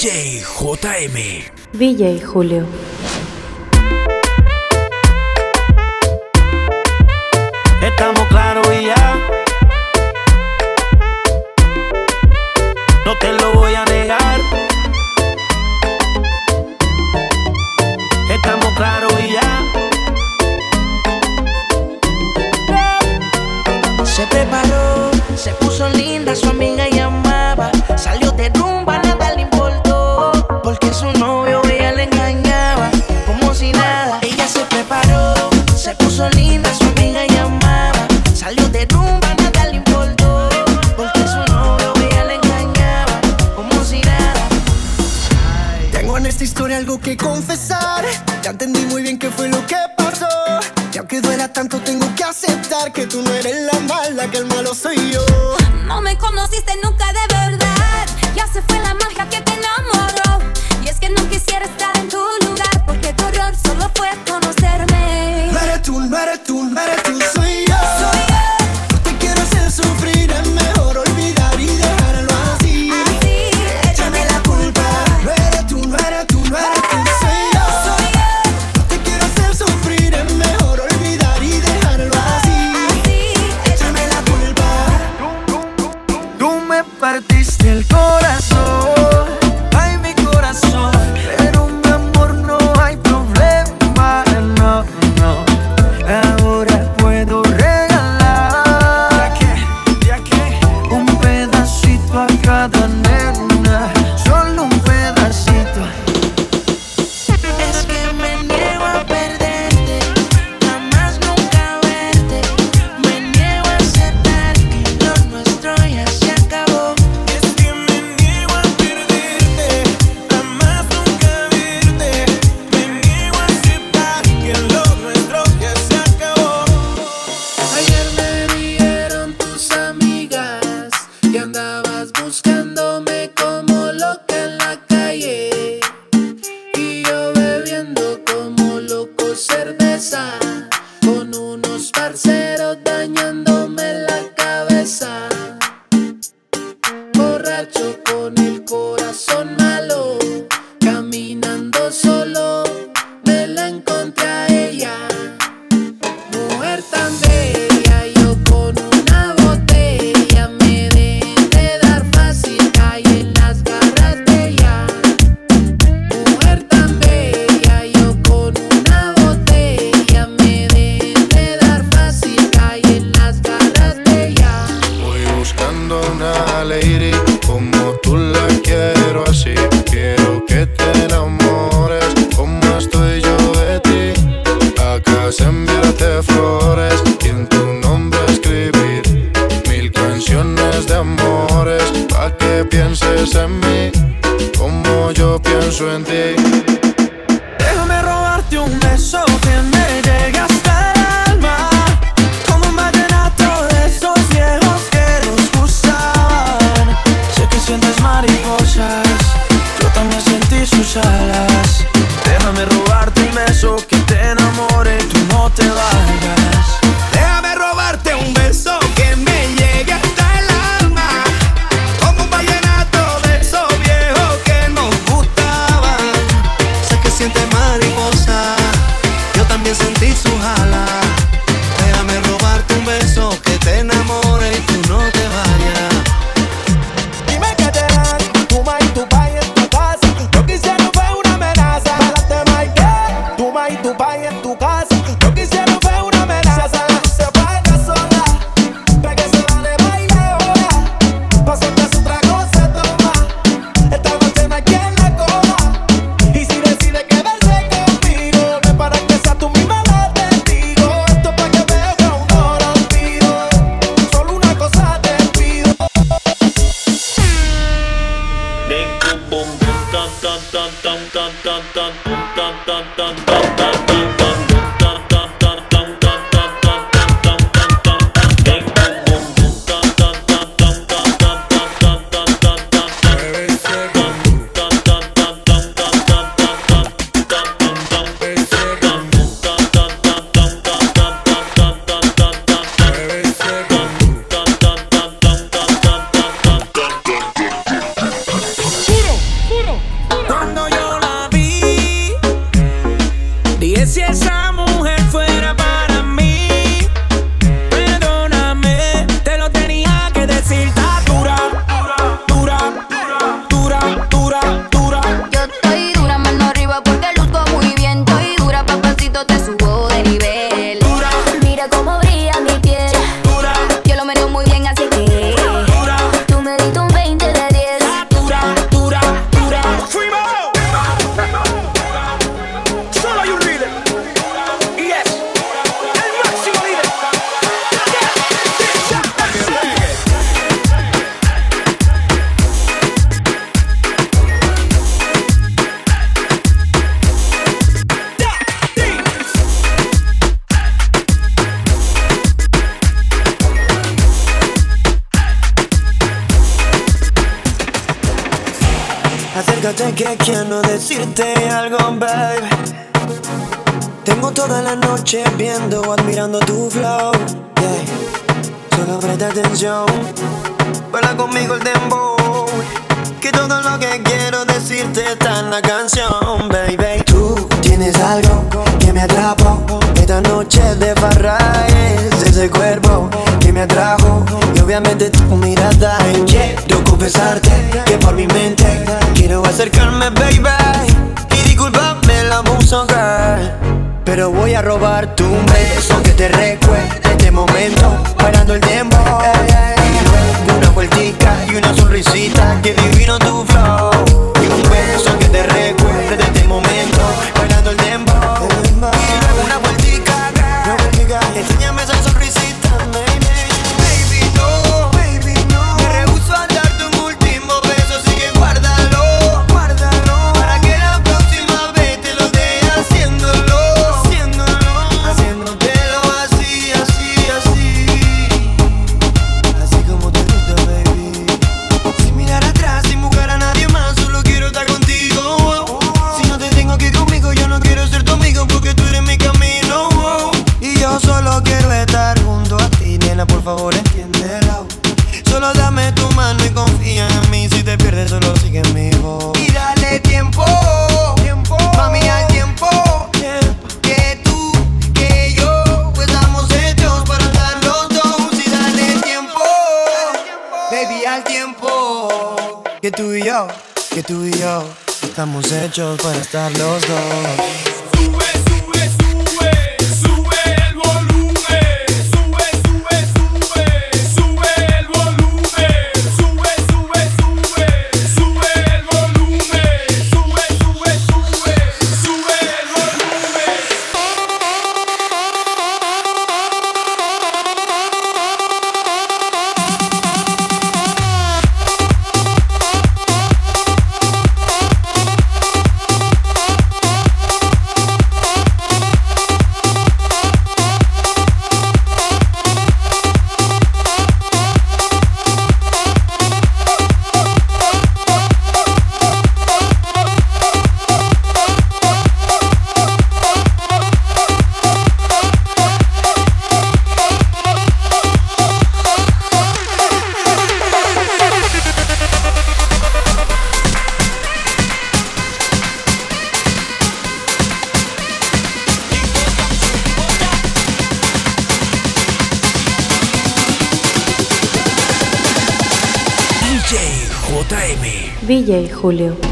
DJ JM. DJ Julio. que tú no eres la mala, que el malo soy yo. No me conociste nunca de verdad, ya se fue la magia que te enamoró. Y es que no quisiera estar en tu Fíjate que quiero decirte algo, babe. Tengo toda la noche viendo o admirando tu flow. Yeah. Solo presta atención. Baila conmigo el dembow. Que todo lo que quiero decirte está en la canción, baby. Tú tienes algo que me atrapó. Esta noche de barra es ese cuerpo me atrajo. Y obviamente tu mirada en Quiero confesarte que por mi mente Quiero acercarme, baby. Y disculpame la música Pero voy a robar tu beso Que te recuerde este momento Parando el tiempo. Una vueltica y una sonrisita Que divino tu flor. love. Villa y Julio.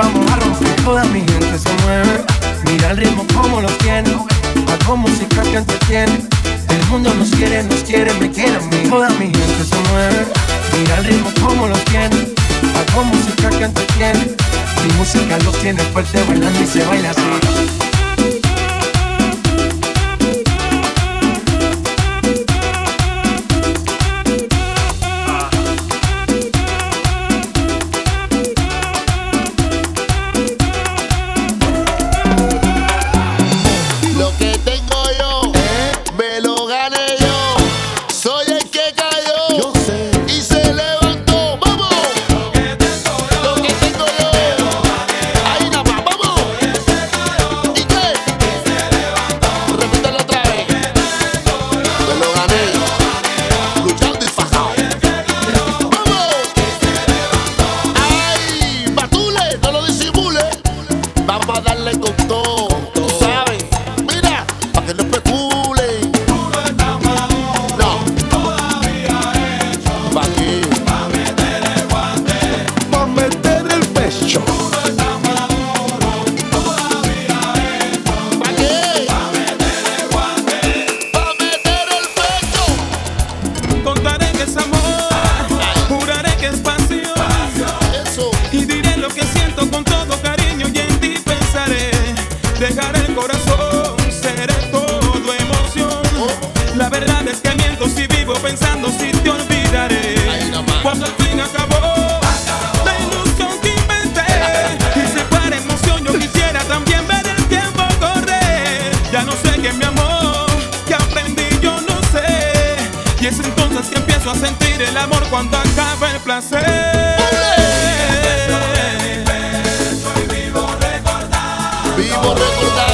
vamos a romper. Toda mi gente se mueve. Mira el ritmo como lo tiene. Hago música que entretiene. El mundo nos quiere, nos quiere, me quiere a mí. Toda mi gente se mueve. Mira el ritmo como lo tiene. Hago música que entretiene. Mi música los tiene fuerte bailando y se baila así. por recordar.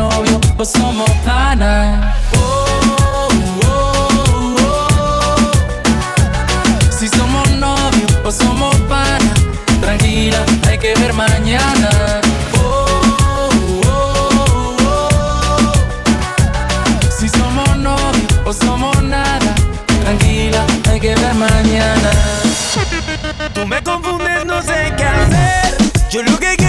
novio o somos panas. Oh, oh, oh, si somos novios o somos panas, tranquila, hay que ver mañana. Si somos novios o somos nada, tranquila, hay que ver mañana. Tú me confundes, no sé qué hacer. Yo lo que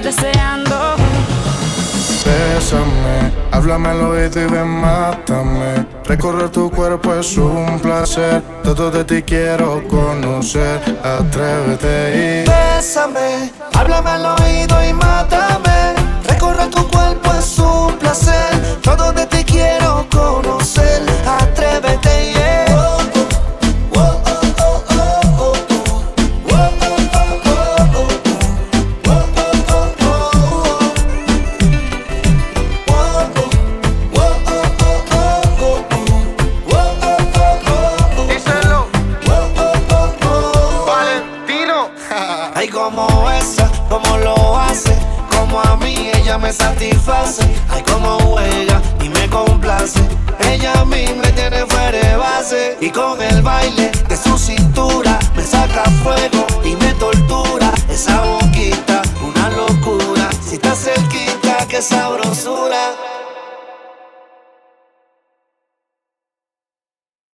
deseando. Bésame, háblame al oído y ven, mátame. Recorrer tu cuerpo es un placer. Todo de ti quiero conocer. Atrévete y. Bésame, háblame al oído y mátame. Recorrer tu cuerpo es un placer. Todo de ti quiero conocer.